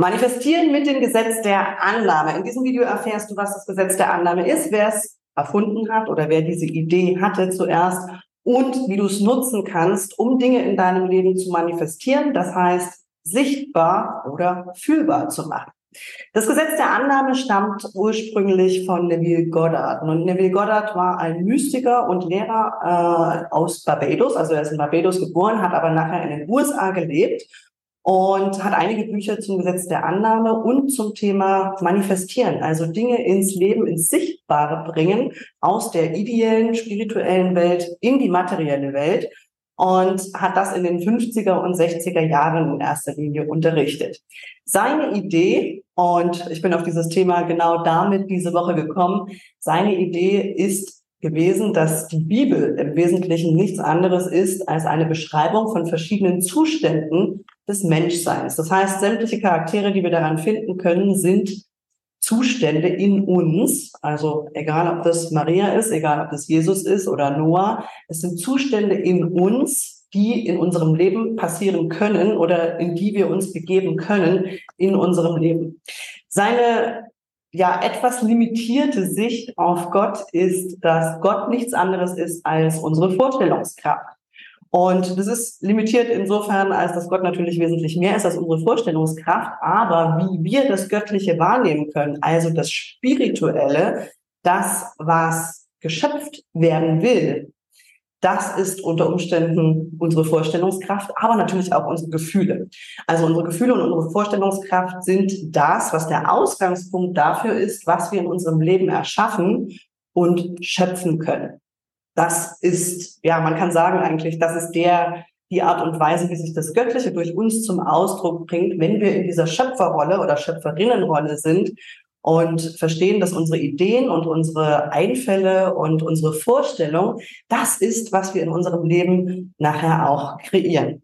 Manifestieren mit dem Gesetz der Annahme. In diesem Video erfährst du, was das Gesetz der Annahme ist, wer es erfunden hat oder wer diese Idee hatte zuerst und wie du es nutzen kannst, um Dinge in deinem Leben zu manifestieren, das heißt sichtbar oder fühlbar zu machen. Das Gesetz der Annahme stammt ursprünglich von Neville Goddard. Und Neville Goddard war ein Mystiker und Lehrer äh, aus Barbados. Also er ist in Barbados geboren, hat aber nachher in den USA gelebt und hat einige Bücher zum Gesetz der Annahme und zum Thema Manifestieren, also Dinge ins Leben, ins Sichtbare bringen, aus der ideellen, spirituellen Welt in die materielle Welt und hat das in den 50er und 60er Jahren in erster Linie unterrichtet. Seine Idee, und ich bin auf dieses Thema genau damit diese Woche gekommen, seine Idee ist gewesen, dass die Bibel im Wesentlichen nichts anderes ist als eine Beschreibung von verschiedenen Zuständen des Menschseins. Das heißt, sämtliche Charaktere, die wir daran finden können, sind Zustände in uns, also egal ob das Maria ist, egal ob das Jesus ist oder Noah, es sind Zustände in uns, die in unserem Leben passieren können oder in die wir uns begeben können in unserem Leben. Seine ja etwas limitierte Sicht auf Gott ist, dass Gott nichts anderes ist als unsere Vorstellungskraft. Und das ist limitiert insofern, als dass Gott natürlich wesentlich mehr ist als unsere Vorstellungskraft, aber wie wir das Göttliche wahrnehmen können, also das Spirituelle, das, was geschöpft werden will, das ist unter Umständen unsere Vorstellungskraft, aber natürlich auch unsere Gefühle. Also unsere Gefühle und unsere Vorstellungskraft sind das, was der Ausgangspunkt dafür ist, was wir in unserem Leben erschaffen und schöpfen können das ist, ja, man kann sagen eigentlich, das ist der, die Art und Weise, wie sich das Göttliche durch uns zum Ausdruck bringt, wenn wir in dieser Schöpferrolle oder Schöpferinnenrolle sind und verstehen, dass unsere Ideen und unsere Einfälle und unsere Vorstellung, das ist, was wir in unserem Leben nachher auch kreieren.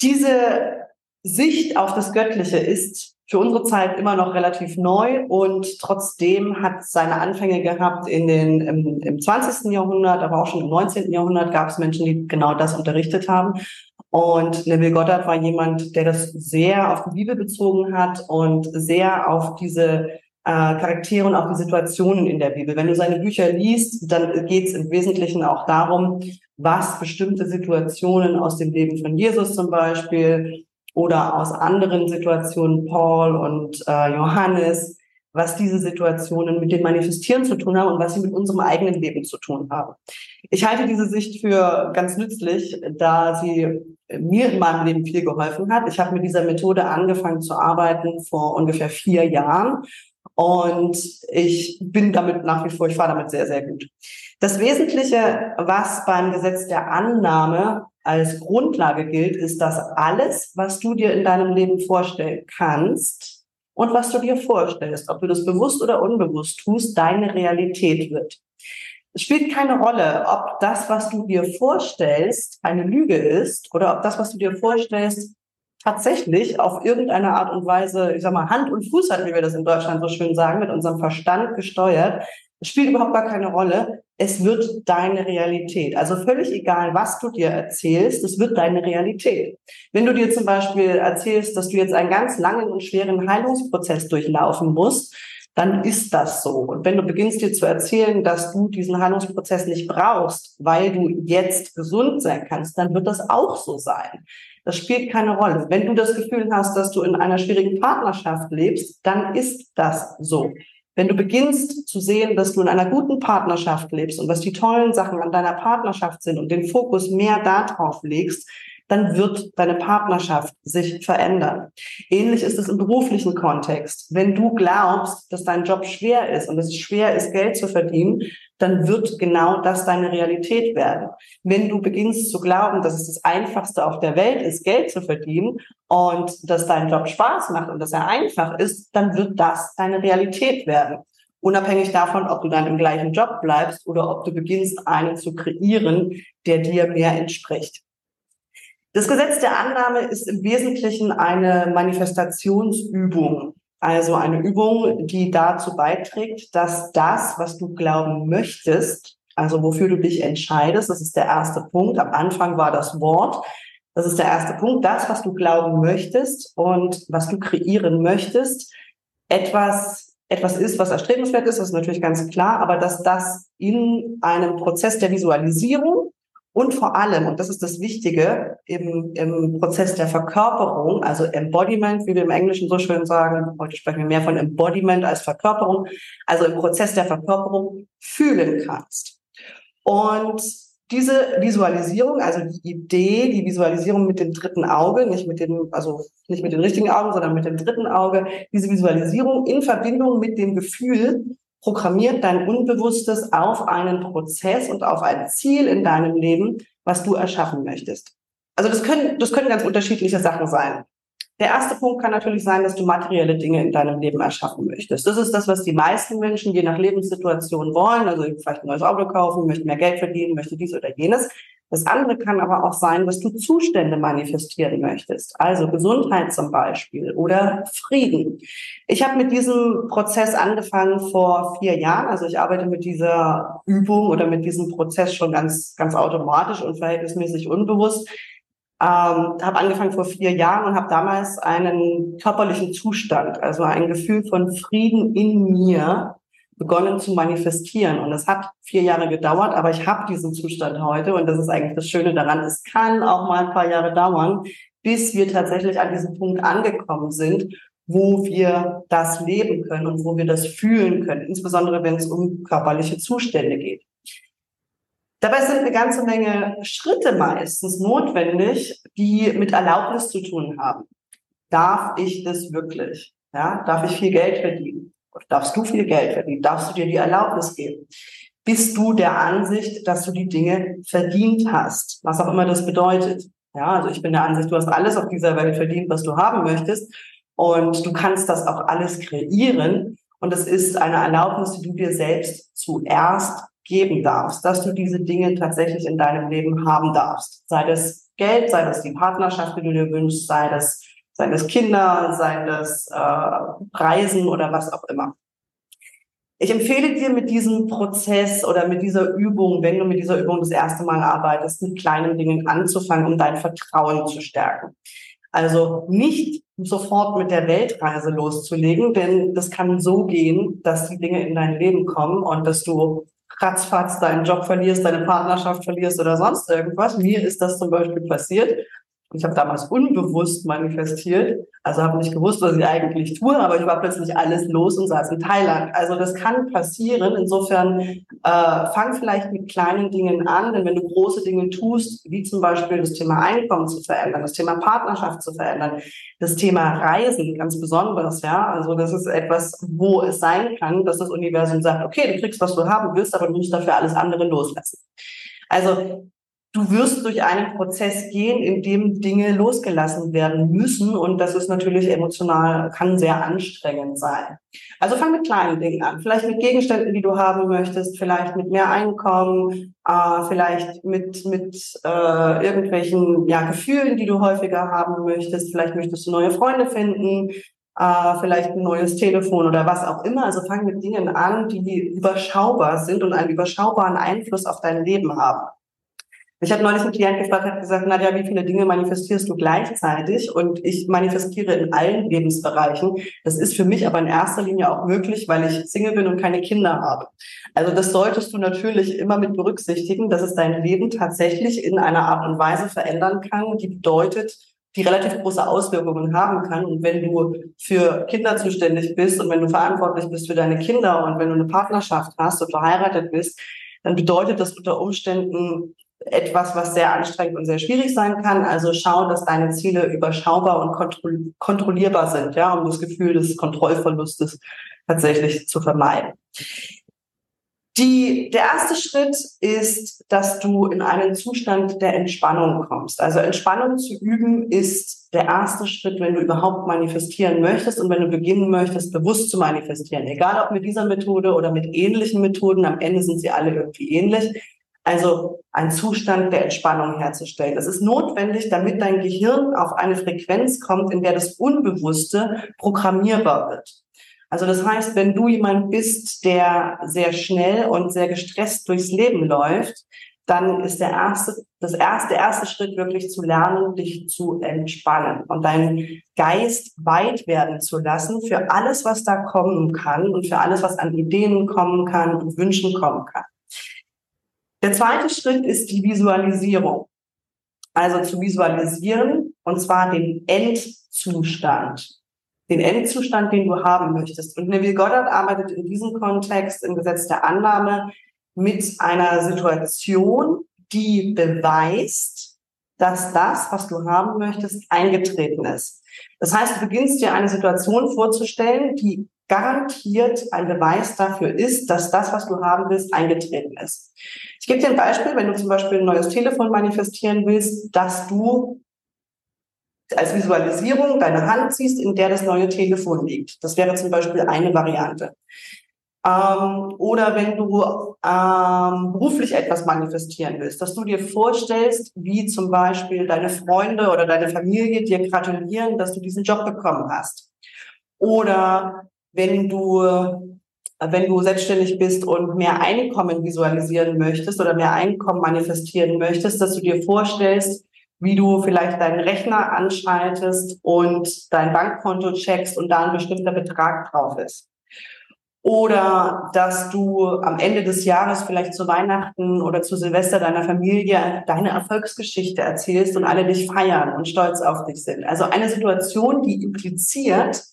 Diese Sicht auf das Göttliche ist für unsere Zeit immer noch relativ neu und trotzdem hat seine Anfänge gehabt in den, im, im 20. Jahrhundert, aber auch schon im 19. Jahrhundert gab es Menschen, die genau das unterrichtet haben. Und Neville Goddard war jemand, der das sehr auf die Bibel bezogen hat und sehr auf diese äh, Charaktere und auch die Situationen in der Bibel. Wenn du seine Bücher liest, dann geht es im Wesentlichen auch darum, was bestimmte Situationen aus dem Leben von Jesus zum Beispiel oder aus anderen Situationen, Paul und äh, Johannes, was diese Situationen mit dem Manifestieren zu tun haben und was sie mit unserem eigenen Leben zu tun haben. Ich halte diese Sicht für ganz nützlich, da sie mir in meinem Leben viel geholfen hat. Ich habe mit dieser Methode angefangen zu arbeiten vor ungefähr vier Jahren und ich bin damit nach wie vor, ich fahre damit sehr, sehr gut. Das Wesentliche, was beim Gesetz der Annahme als Grundlage gilt, ist, dass alles, was du dir in deinem Leben vorstellen kannst und was du dir vorstellst, ob du das bewusst oder unbewusst tust, deine Realität wird. Es spielt keine Rolle, ob das, was du dir vorstellst, eine Lüge ist oder ob das, was du dir vorstellst, tatsächlich auf irgendeine Art und Weise, ich sag mal, Hand und Fuß hat, wie wir das in Deutschland so schön sagen, mit unserem Verstand gesteuert. Spielt überhaupt gar keine Rolle. Es wird deine Realität. Also völlig egal, was du dir erzählst, es wird deine Realität. Wenn du dir zum Beispiel erzählst, dass du jetzt einen ganz langen und schweren Heilungsprozess durchlaufen musst, dann ist das so. Und wenn du beginnst dir zu erzählen, dass du diesen Heilungsprozess nicht brauchst, weil du jetzt gesund sein kannst, dann wird das auch so sein. Das spielt keine Rolle. Wenn du das Gefühl hast, dass du in einer schwierigen Partnerschaft lebst, dann ist das so. Wenn du beginnst zu sehen, dass du in einer guten Partnerschaft lebst und was die tollen Sachen an deiner Partnerschaft sind und den Fokus mehr darauf legst, dann wird deine Partnerschaft sich verändern. Ähnlich ist es im beruflichen Kontext. Wenn du glaubst, dass dein Job schwer ist und es schwer ist, Geld zu verdienen, dann wird genau das deine Realität werden. Wenn du beginnst zu glauben, dass es das Einfachste auf der Welt ist, Geld zu verdienen und dass dein Job Spaß macht und dass er einfach ist, dann wird das deine Realität werden. Unabhängig davon, ob du dann im gleichen Job bleibst oder ob du beginnst, einen zu kreieren, der dir mehr entspricht. Das Gesetz der Annahme ist im Wesentlichen eine Manifestationsübung. Also eine Übung, die dazu beiträgt, dass das, was du glauben möchtest, also wofür du dich entscheidest, das ist der erste Punkt. Am Anfang war das Wort, Das ist der erste Punkt. Das, was du glauben möchtest und was du kreieren möchtest, etwas, etwas ist, was erstrebenswert ist, das ist natürlich ganz klar, aber dass das in einem Prozess der Visualisierung und vor allem, und das ist das Wichtige, im, im Prozess der Verkörperung, also Embodiment, wie wir im Englischen so schön sagen, heute sprechen wir mehr von Embodiment als Verkörperung, also im Prozess der Verkörperung fühlen kannst. Und diese Visualisierung, also die Idee, die Visualisierung mit dem dritten Auge, nicht mit dem, also nicht mit den richtigen Augen, sondern mit dem dritten Auge, diese Visualisierung in Verbindung mit dem Gefühl, programmiert dein Unbewusstes auf einen Prozess und auf ein Ziel in deinem Leben, was du erschaffen möchtest. Also das können, das können ganz unterschiedliche Sachen sein. Der erste Punkt kann natürlich sein, dass du materielle Dinge in deinem Leben erschaffen möchtest. Das ist das, was die meisten Menschen je nach Lebenssituation wollen. Also vielleicht ein neues Auto kaufen, möchte mehr Geld verdienen, möchte dies oder jenes. Das andere kann aber auch sein, dass du Zustände manifestieren möchtest, also Gesundheit zum Beispiel oder Frieden. Ich habe mit diesem Prozess angefangen vor vier Jahren. Also ich arbeite mit dieser Übung oder mit diesem Prozess schon ganz, ganz automatisch und verhältnismäßig unbewusst. Ähm, habe angefangen vor vier Jahren und habe damals einen körperlichen Zustand, also ein Gefühl von Frieden in mir begonnen zu manifestieren. Und es hat vier Jahre gedauert, aber ich habe diesen Zustand heute. Und das ist eigentlich das Schöne daran. Es kann auch mal ein paar Jahre dauern, bis wir tatsächlich an diesem Punkt angekommen sind, wo wir das leben können und wo wir das fühlen können, insbesondere wenn es um körperliche Zustände geht. Dabei sind eine ganze Menge Schritte meistens notwendig, die mit Erlaubnis zu tun haben. Darf ich das wirklich? Ja, darf ich viel Geld verdienen? Darfst du viel Geld verdienen, darfst du dir die Erlaubnis geben. Bist du der Ansicht, dass du die Dinge verdient hast, was auch immer das bedeutet. Ja, also ich bin der Ansicht, du hast alles auf dieser Welt verdient, was du haben möchtest. Und du kannst das auch alles kreieren. Und es ist eine Erlaubnis, die du dir selbst zuerst geben darfst, dass du diese Dinge tatsächlich in deinem Leben haben darfst. Sei das Geld, sei das die Partnerschaft, die du dir wünschst, sei das Seien das Kinder, seien das äh, Reisen oder was auch immer. Ich empfehle dir mit diesem Prozess oder mit dieser Übung, wenn du mit dieser Übung das erste Mal arbeitest, mit kleinen Dingen anzufangen, um dein Vertrauen zu stärken. Also nicht sofort mit der Weltreise loszulegen, denn das kann so gehen, dass die Dinge in dein Leben kommen und dass du ratzfatz deinen Job verlierst, deine Partnerschaft verlierst oder sonst irgendwas. Mir ist das zum Beispiel passiert. Ich habe damals unbewusst manifestiert, also habe nicht gewusst, was ich eigentlich tue, aber ich war plötzlich alles los und saß in Thailand. Also das kann passieren. Insofern äh, fang vielleicht mit kleinen Dingen an, denn wenn du große Dinge tust, wie zum Beispiel das Thema Einkommen zu verändern, das Thema Partnerschaft zu verändern, das Thema Reisen ganz besonders, ja, also das ist etwas, wo es sein kann, dass das Universum sagt, okay, du kriegst, was du haben willst, aber du musst dafür alles andere loslassen. Also du wirst durch einen Prozess gehen, in dem Dinge losgelassen werden müssen. Und das ist natürlich emotional, kann sehr anstrengend sein. Also fang mit kleinen Dingen an. Vielleicht mit Gegenständen, die du haben möchtest, vielleicht mit mehr Einkommen, äh, vielleicht mit, mit äh, irgendwelchen ja, Gefühlen, die du häufiger haben möchtest. Vielleicht möchtest du neue Freunde finden. Uh, vielleicht ein neues Telefon oder was auch immer. Also fang mit Dingen an, die überschaubar sind und einen überschaubaren Einfluss auf dein Leben haben. Ich habe neulich einen Klient gefragt, hat gesagt, Nadja, wie viele Dinge manifestierst du gleichzeitig? Und ich manifestiere in allen Lebensbereichen. Das ist für mich aber in erster Linie auch möglich, weil ich Single bin und keine Kinder habe. Also das solltest du natürlich immer mit berücksichtigen, dass es dein Leben tatsächlich in einer Art und Weise verändern kann, die bedeutet, die relativ große Auswirkungen haben kann. Und wenn du für Kinder zuständig bist und wenn du verantwortlich bist für deine Kinder und wenn du eine Partnerschaft hast und verheiratet bist, dann bedeutet das unter Umständen etwas, was sehr anstrengend und sehr schwierig sein kann. Also schau, dass deine Ziele überschaubar und kontrollierbar sind, ja, um das Gefühl des Kontrollverlustes tatsächlich zu vermeiden. Die, der erste Schritt ist, dass du in einen Zustand der Entspannung kommst. Also Entspannung zu üben ist der erste Schritt, wenn du überhaupt manifestieren möchtest und wenn du beginnen möchtest, bewusst zu manifestieren. Egal ob mit dieser Methode oder mit ähnlichen Methoden, am Ende sind sie alle irgendwie ähnlich. Also ein Zustand der Entspannung herzustellen. Das ist notwendig, damit dein Gehirn auf eine Frequenz kommt, in der das Unbewusste programmierbar wird. Also das heißt, wenn du jemand bist, der sehr schnell und sehr gestresst durchs Leben läuft, dann ist der erste, das erste, der erste Schritt wirklich zu lernen, dich zu entspannen und deinen Geist weit werden zu lassen für alles, was da kommen kann und für alles, was an Ideen kommen kann und Wünschen kommen kann. Der zweite Schritt ist die Visualisierung. Also zu visualisieren, und zwar den Endzustand. Den Endzustand, den du haben möchtest. Und Neville Goddard arbeitet in diesem Kontext im Gesetz der Annahme mit einer Situation, die beweist, dass das, was du haben möchtest, eingetreten ist. Das heißt, du beginnst dir eine Situation vorzustellen, die garantiert ein Beweis dafür ist, dass das, was du haben willst, eingetreten ist. Ich gebe dir ein Beispiel, wenn du zum Beispiel ein neues Telefon manifestieren willst, dass du als Visualisierung deine Hand siehst, in der das neue Telefon liegt. Das wäre zum Beispiel eine Variante. Ähm, oder wenn du ähm, beruflich etwas manifestieren willst, dass du dir vorstellst, wie zum Beispiel deine Freunde oder deine Familie dir gratulieren, dass du diesen Job bekommen hast. Oder wenn du, wenn du selbstständig bist und mehr Einkommen visualisieren möchtest oder mehr Einkommen manifestieren möchtest, dass du dir vorstellst, wie du vielleicht deinen Rechner anschaltest und dein Bankkonto checkst und da ein bestimmter Betrag drauf ist. Oder dass du am Ende des Jahres vielleicht zu Weihnachten oder zu Silvester deiner Familie deine Erfolgsgeschichte erzählst und alle dich feiern und stolz auf dich sind. Also eine Situation, die impliziert,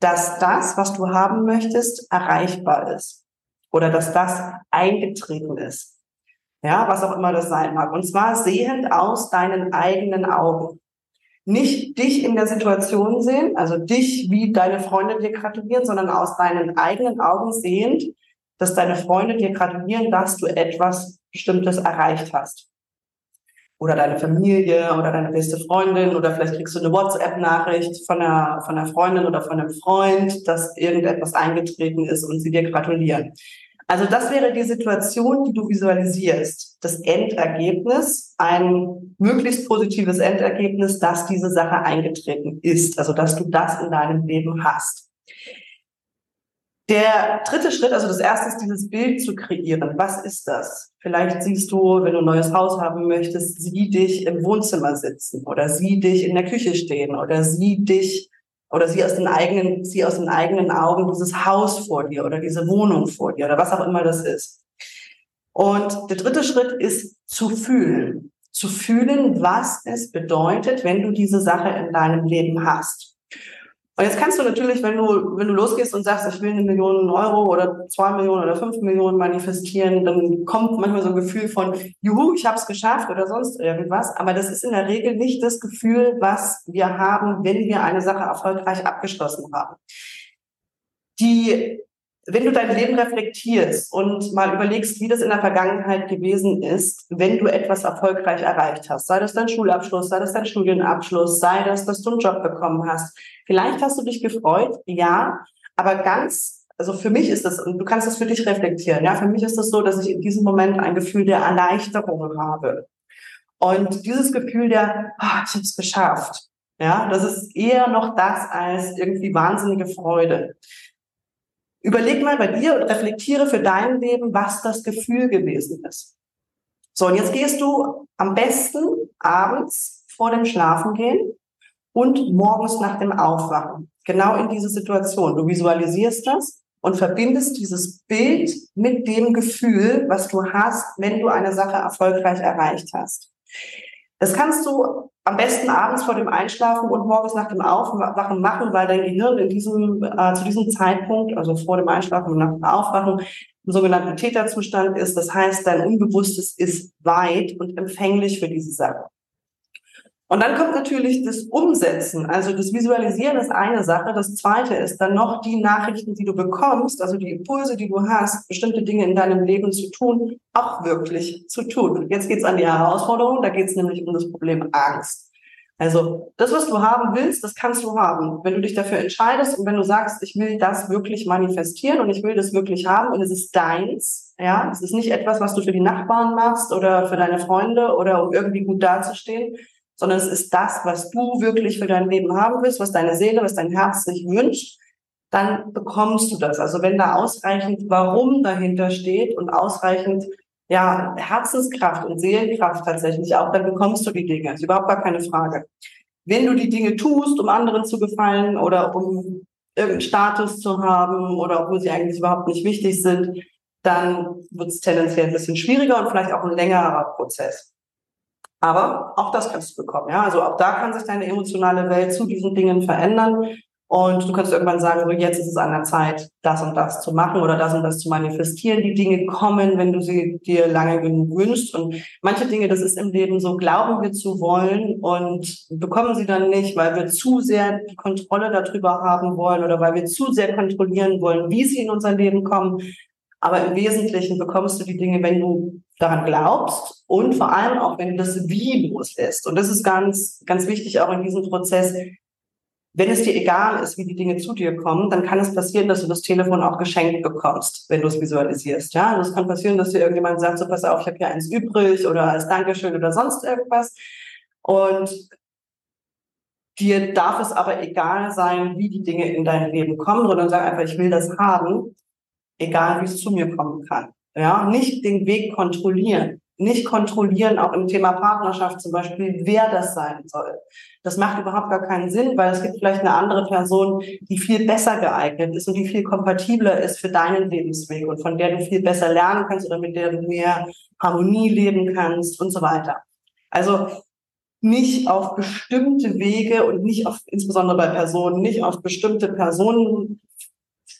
dass das, was du haben möchtest, erreichbar ist. Oder dass das eingetreten ist. Ja, was auch immer das sein mag. Und zwar sehend aus deinen eigenen Augen nicht dich in der Situation sehen, also dich, wie deine Freunde dir gratulieren, sondern aus deinen eigenen Augen sehend, dass deine Freunde dir gratulieren, dass du etwas Bestimmtes erreicht hast. Oder deine Familie oder deine beste Freundin oder vielleicht kriegst du eine WhatsApp-Nachricht von einer, von einer Freundin oder von einem Freund, dass irgendetwas eingetreten ist und sie dir gratulieren. Also das wäre die Situation, die du visualisierst. Das Endergebnis, ein möglichst positives Endergebnis, dass diese Sache eingetreten ist. Also dass du das in deinem Leben hast. Der dritte Schritt, also das erste ist dieses Bild zu kreieren. Was ist das? Vielleicht siehst du, wenn du ein neues Haus haben möchtest, sieh dich im Wohnzimmer sitzen oder sieh dich in der Küche stehen oder sieh dich oder sieh aus den eigenen, sieh aus den eigenen Augen dieses Haus vor dir oder diese Wohnung vor dir oder was auch immer das ist. Und der dritte Schritt ist zu fühlen. Zu fühlen, was es bedeutet, wenn du diese Sache in deinem Leben hast. Und jetzt kannst du natürlich, wenn du, wenn du losgehst und sagst, ich will eine Million Euro oder zwei Millionen oder fünf Millionen manifestieren, dann kommt manchmal so ein Gefühl von, juhu, ich habe es geschafft oder sonst irgendwas. Aber das ist in der Regel nicht das Gefühl, was wir haben, wenn wir eine Sache erfolgreich abgeschlossen haben. Die wenn du dein Leben reflektierst und mal überlegst, wie das in der Vergangenheit gewesen ist, wenn du etwas erfolgreich erreicht hast, sei das dein Schulabschluss, sei das dein Studienabschluss, sei das, dass du einen Job bekommen hast. Vielleicht hast du dich gefreut, ja, aber ganz, also für mich ist das, und du kannst das für dich reflektieren, ja, für mich ist das so, dass ich in diesem Moment ein Gefühl der Erleichterung habe. Und dieses Gefühl der, oh, ich habe es geschafft, ja, das ist eher noch das als irgendwie wahnsinnige Freude. Überleg mal bei dir und reflektiere für dein Leben, was das Gefühl gewesen ist. So, und jetzt gehst du am besten abends vor dem Schlafengehen und morgens nach dem Aufwachen. Genau in diese Situation. Du visualisierst das und verbindest dieses Bild mit dem Gefühl, was du hast, wenn du eine Sache erfolgreich erreicht hast. Das kannst du am besten abends vor dem Einschlafen und morgens nach dem Aufwachen machen, weil dein Gehirn in diesem, äh, zu diesem Zeitpunkt, also vor dem Einschlafen und nach dem Aufwachen, im sogenannten Täterzustand ist. Das heißt, dein Unbewusstes ist weit und empfänglich für diese Sache. Und dann kommt natürlich das Umsetzen. Also das Visualisieren ist eine Sache. Das zweite ist dann noch die Nachrichten, die du bekommst, also die Impulse, die du hast, bestimmte Dinge in deinem Leben zu tun, auch wirklich zu tun. Jetzt geht's an die Herausforderung. Da geht's nämlich um das Problem Angst. Also das, was du haben willst, das kannst du haben. Wenn du dich dafür entscheidest und wenn du sagst, ich will das wirklich manifestieren und ich will das wirklich haben und es ist deins, ja, es ist nicht etwas, was du für die Nachbarn machst oder für deine Freunde oder um irgendwie gut dazustehen, sondern es ist das, was du wirklich für dein Leben haben willst, was deine Seele, was dein Herz sich wünscht, dann bekommst du das. Also wenn da ausreichend Warum dahinter steht und ausreichend ja, Herzenskraft und Seelenkraft tatsächlich auch, dann bekommst du die Dinge. Das ist überhaupt gar keine Frage. Wenn du die Dinge tust, um anderen zu gefallen oder um irgendeinen Status zu haben oder obwohl sie eigentlich überhaupt nicht wichtig sind, dann wird es tendenziell ein bisschen schwieriger und vielleicht auch ein längerer Prozess. Aber auch das kannst du bekommen. Ja? Also auch da kann sich deine emotionale Welt zu diesen Dingen verändern. Und du kannst irgendwann sagen, so jetzt ist es an der Zeit, das und das zu machen oder das und das zu manifestieren. Die Dinge kommen, wenn du sie dir lange genug wünschst. Und manche Dinge, das ist im Leben so, glauben wir zu wollen und bekommen sie dann nicht, weil wir zu sehr die Kontrolle darüber haben wollen oder weil wir zu sehr kontrollieren wollen, wie sie in unser Leben kommen. Aber im Wesentlichen bekommst du die Dinge, wenn du daran glaubst und vor allem auch, wenn du das Wie loslässt. Und das ist ganz, ganz wichtig auch in diesem Prozess. Wenn es dir egal ist, wie die Dinge zu dir kommen, dann kann es passieren, dass du das Telefon auch geschenkt bekommst, wenn du es visualisierst. Ja, und es kann passieren, dass dir irgendjemand sagt, so pass auf, ich habe hier eins übrig oder als Dankeschön oder sonst irgendwas. Und dir darf es aber egal sein, wie die Dinge in dein Leben kommen, sondern sag einfach, ich will das haben egal wie es zu mir kommen kann. Ja, nicht den Weg kontrollieren, nicht kontrollieren, auch im Thema Partnerschaft zum Beispiel, wer das sein soll. Das macht überhaupt gar keinen Sinn, weil es gibt vielleicht eine andere Person, die viel besser geeignet ist und die viel kompatibler ist für deinen Lebensweg und von der du viel besser lernen kannst oder mit der du mehr Harmonie leben kannst und so weiter. Also nicht auf bestimmte Wege und nicht auf, insbesondere bei Personen, nicht auf bestimmte Personen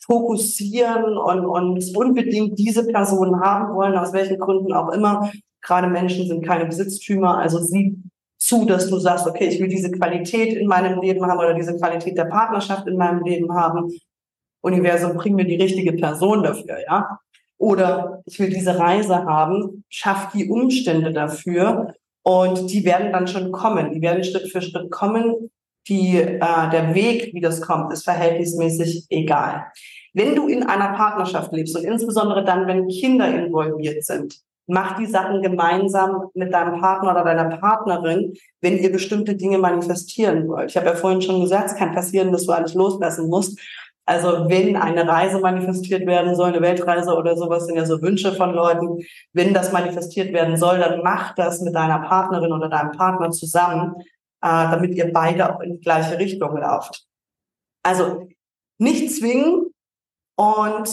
fokussieren und, und unbedingt diese Person haben wollen, aus welchen Gründen auch immer. Gerade Menschen sind keine Besitztümer, also sieh zu, dass du sagst, okay, ich will diese Qualität in meinem Leben haben oder diese Qualität der Partnerschaft in meinem Leben haben. Universum, bring mir die richtige Person dafür, ja. Oder ich will diese Reise haben, schaff die Umstände dafür und die werden dann schon kommen. Die werden Schritt für Schritt kommen. Die, äh, der Weg, wie das kommt, ist verhältnismäßig egal. Wenn du in einer Partnerschaft lebst und insbesondere dann, wenn Kinder involviert sind, mach die Sachen gemeinsam mit deinem Partner oder deiner Partnerin, wenn ihr bestimmte Dinge manifestieren wollt. Ich habe ja vorhin schon gesagt, es kann passieren, dass du alles loslassen musst. Also wenn eine Reise manifestiert werden soll, eine Weltreise oder sowas, sind ja so Wünsche von Leuten. Wenn das manifestiert werden soll, dann mach das mit deiner Partnerin oder deinem Partner zusammen, damit ihr beide auch in die gleiche Richtung lauft. Also nicht zwingen, und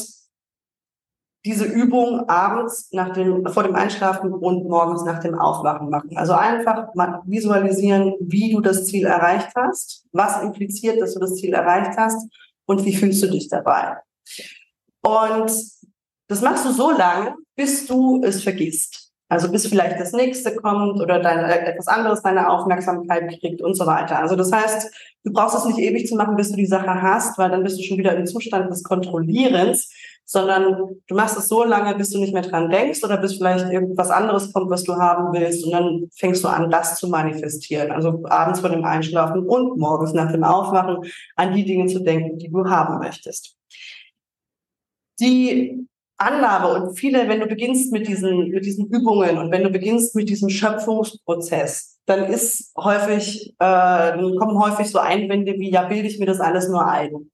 diese Übung abends nach dem, vor dem Einschlafen und morgens nach dem Aufwachen machen. Also einfach mal visualisieren, wie du das Ziel erreicht hast, was impliziert, dass du das Ziel erreicht hast und wie fühlst du dich dabei. Und das machst du so lange, bis du es vergisst. Also bis vielleicht das nächste kommt oder deine, etwas anderes deine Aufmerksamkeit kriegt und so weiter. Also das heißt, du brauchst es nicht ewig zu machen, bis du die Sache hast, weil dann bist du schon wieder im Zustand des Kontrollierens, sondern du machst es so lange, bis du nicht mehr dran denkst oder bis vielleicht irgendwas anderes kommt, was du haben willst und dann fängst du an, das zu manifestieren. Also abends vor dem Einschlafen und morgens nach dem Aufwachen an die Dinge zu denken, die du haben möchtest. Die Annahme und viele, wenn du beginnst mit diesen, mit diesen Übungen und wenn du beginnst mit diesem Schöpfungsprozess, dann ist häufig, äh, dann kommen häufig so Einwände wie, ja, bilde ich mir das alles nur ein.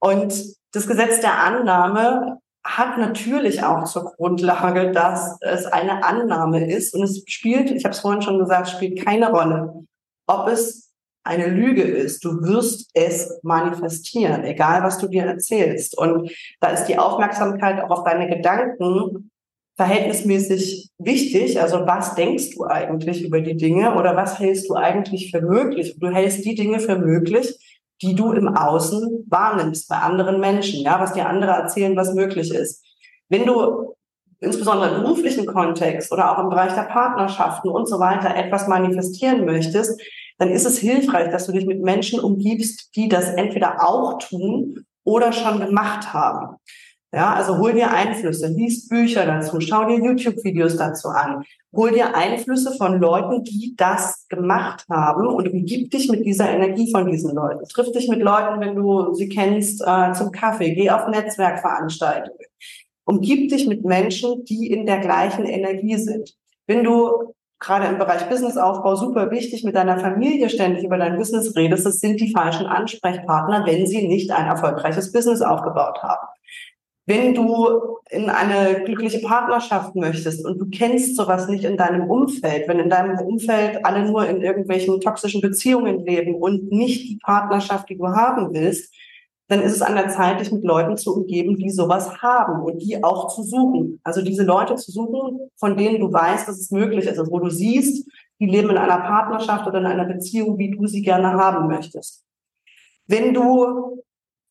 Und das Gesetz der Annahme hat natürlich auch zur Grundlage, dass es eine Annahme ist und es spielt, ich habe es vorhin schon gesagt, spielt keine Rolle, ob es eine Lüge ist. Du wirst es manifestieren, egal was du dir erzählst. Und da ist die Aufmerksamkeit auch auf deine Gedanken verhältnismäßig wichtig. Also was denkst du eigentlich über die Dinge oder was hältst du eigentlich für möglich? Du hältst die Dinge für möglich, die du im Außen wahrnimmst bei anderen Menschen, ja, was dir andere erzählen, was möglich ist. Wenn du insbesondere im beruflichen Kontext oder auch im Bereich der Partnerschaften und so weiter etwas manifestieren möchtest, dann ist es hilfreich, dass du dich mit Menschen umgibst, die das entweder auch tun oder schon gemacht haben. Ja, also hol dir Einflüsse, liest Bücher dazu, schau dir YouTube-Videos dazu an, hol dir Einflüsse von Leuten, die das gemacht haben und umgib dich mit dieser Energie von diesen Leuten. Triff dich mit Leuten, wenn du sie kennst, äh, zum Kaffee, geh auf Netzwerkveranstaltungen. Umgib dich mit Menschen, die in der gleichen Energie sind. Wenn du gerade im Bereich Businessaufbau super wichtig, mit deiner Familie ständig über dein Business redest, das sind die falschen Ansprechpartner, wenn sie nicht ein erfolgreiches Business aufgebaut haben. Wenn du in eine glückliche Partnerschaft möchtest und du kennst sowas nicht in deinem Umfeld, wenn in deinem Umfeld alle nur in irgendwelchen toxischen Beziehungen leben und nicht die Partnerschaft, die du haben willst, dann ist es an der Zeit, dich mit Leuten zu umgeben, die sowas haben und die auch zu suchen. Also diese Leute zu suchen, von denen du weißt, dass es möglich ist, also wo du siehst, die leben in einer Partnerschaft oder in einer Beziehung, wie du sie gerne haben möchtest. Wenn du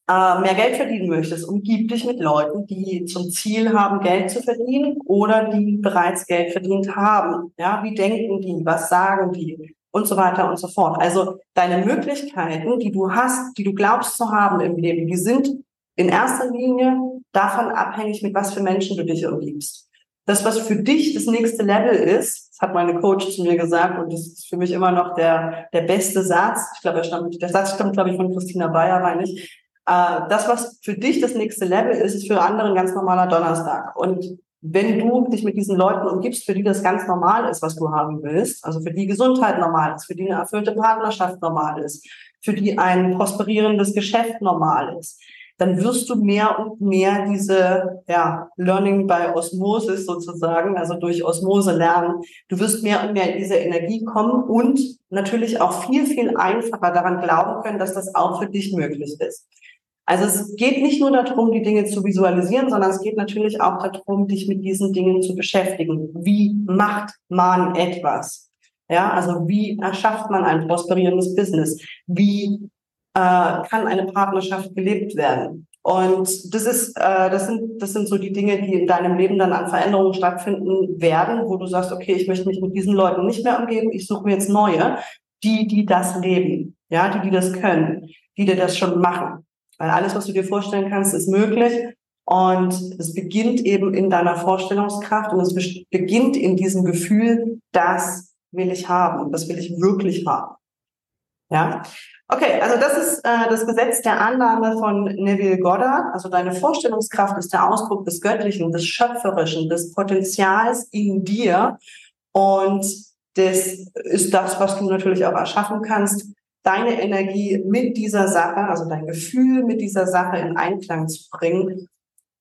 äh, mehr Geld verdienen möchtest, umgib dich mit Leuten, die zum Ziel haben, Geld zu verdienen oder die bereits Geld verdient haben. Ja, wie denken die? Was sagen die? Und so weiter und so fort. Also deine Möglichkeiten, die du hast, die du glaubst zu haben im Leben, die sind in erster Linie davon abhängig, mit was für Menschen du dich umgibst. Das, was für dich das nächste Level ist, das hat meine Coach zu mir gesagt und das ist für mich immer noch der, der beste Satz. Ich glaube, er der Satz stammt, glaube ich, von Christina Bayer, meine ich. Äh, das, was für dich das nächste Level ist, ist für andere ein ganz normaler Donnerstag. Und wenn du dich mit diesen Leuten umgibst, für die das ganz normal ist, was du haben willst, also für die Gesundheit normal ist, für die eine erfüllte Partnerschaft normal ist, für die ein prosperierendes Geschäft normal ist, dann wirst du mehr und mehr diese ja, Learning by Osmosis sozusagen, also durch Osmose lernen. Du wirst mehr und mehr in diese Energie kommen und natürlich auch viel, viel einfacher daran glauben können, dass das auch für dich möglich ist. Also es geht nicht nur darum, die Dinge zu visualisieren, sondern es geht natürlich auch darum, dich mit diesen Dingen zu beschäftigen. Wie macht man etwas? Ja, also wie erschafft man ein prosperierendes Business? Wie äh, kann eine Partnerschaft gelebt werden? Und das ist, äh, das sind, das sind so die Dinge, die in deinem Leben dann an Veränderungen stattfinden werden, wo du sagst, okay, ich möchte mich mit diesen Leuten nicht mehr umgeben, ich suche mir jetzt neue, die, die das leben, ja, die, die das können, die dir das schon machen. Weil alles, was du dir vorstellen kannst, ist möglich. Und es beginnt eben in deiner Vorstellungskraft und es beginnt in diesem Gefühl, das will ich haben, das will ich wirklich haben. Ja. Okay, also das ist äh, das Gesetz der Annahme von Neville Goddard. Also deine Vorstellungskraft ist der Ausdruck des Göttlichen, des Schöpferischen, des Potenzials in dir. Und das ist das, was du natürlich auch erschaffen kannst, deine Energie mit dieser Sache, also dein Gefühl mit dieser Sache in Einklang zu bringen,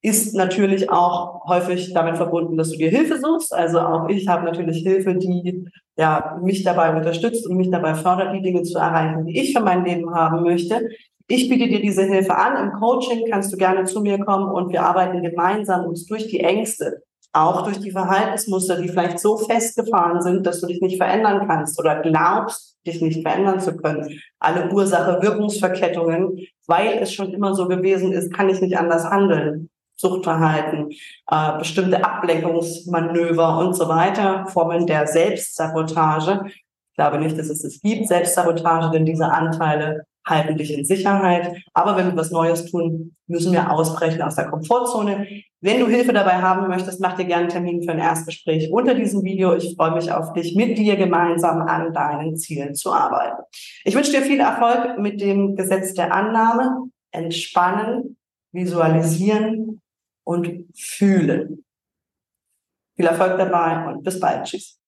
ist natürlich auch häufig damit verbunden, dass du dir Hilfe suchst. Also auch ich habe natürlich Hilfe, die ja mich dabei unterstützt und mich dabei fördert, die Dinge zu erreichen, die ich für mein Leben haben möchte. Ich biete dir diese Hilfe an. Im Coaching kannst du gerne zu mir kommen und wir arbeiten gemeinsam uns durch die Ängste, auch durch die Verhaltensmuster, die vielleicht so festgefahren sind, dass du dich nicht verändern kannst oder glaubst, dich nicht verändern zu können. Alle Ursache-Wirkungsverkettungen, weil es schon immer so gewesen ist, kann ich nicht anders handeln. Suchtverhalten, äh, bestimmte Ablenkungsmanöver und so weiter, Formen der Selbstsabotage. Ich glaube nicht, dass es es gibt, Selbstsabotage, denn diese Anteile halten dich in Sicherheit. Aber wenn wir was Neues tun, müssen wir ausbrechen aus der Komfortzone. Wenn du Hilfe dabei haben möchtest, mach dir gerne einen Termin für ein Erstgespräch unter diesem Video. Ich freue mich auf dich, mit dir gemeinsam an deinen Zielen zu arbeiten. Ich wünsche dir viel Erfolg mit dem Gesetz der Annahme. Entspannen, visualisieren und fühlen. Viel Erfolg dabei und bis bald. Tschüss.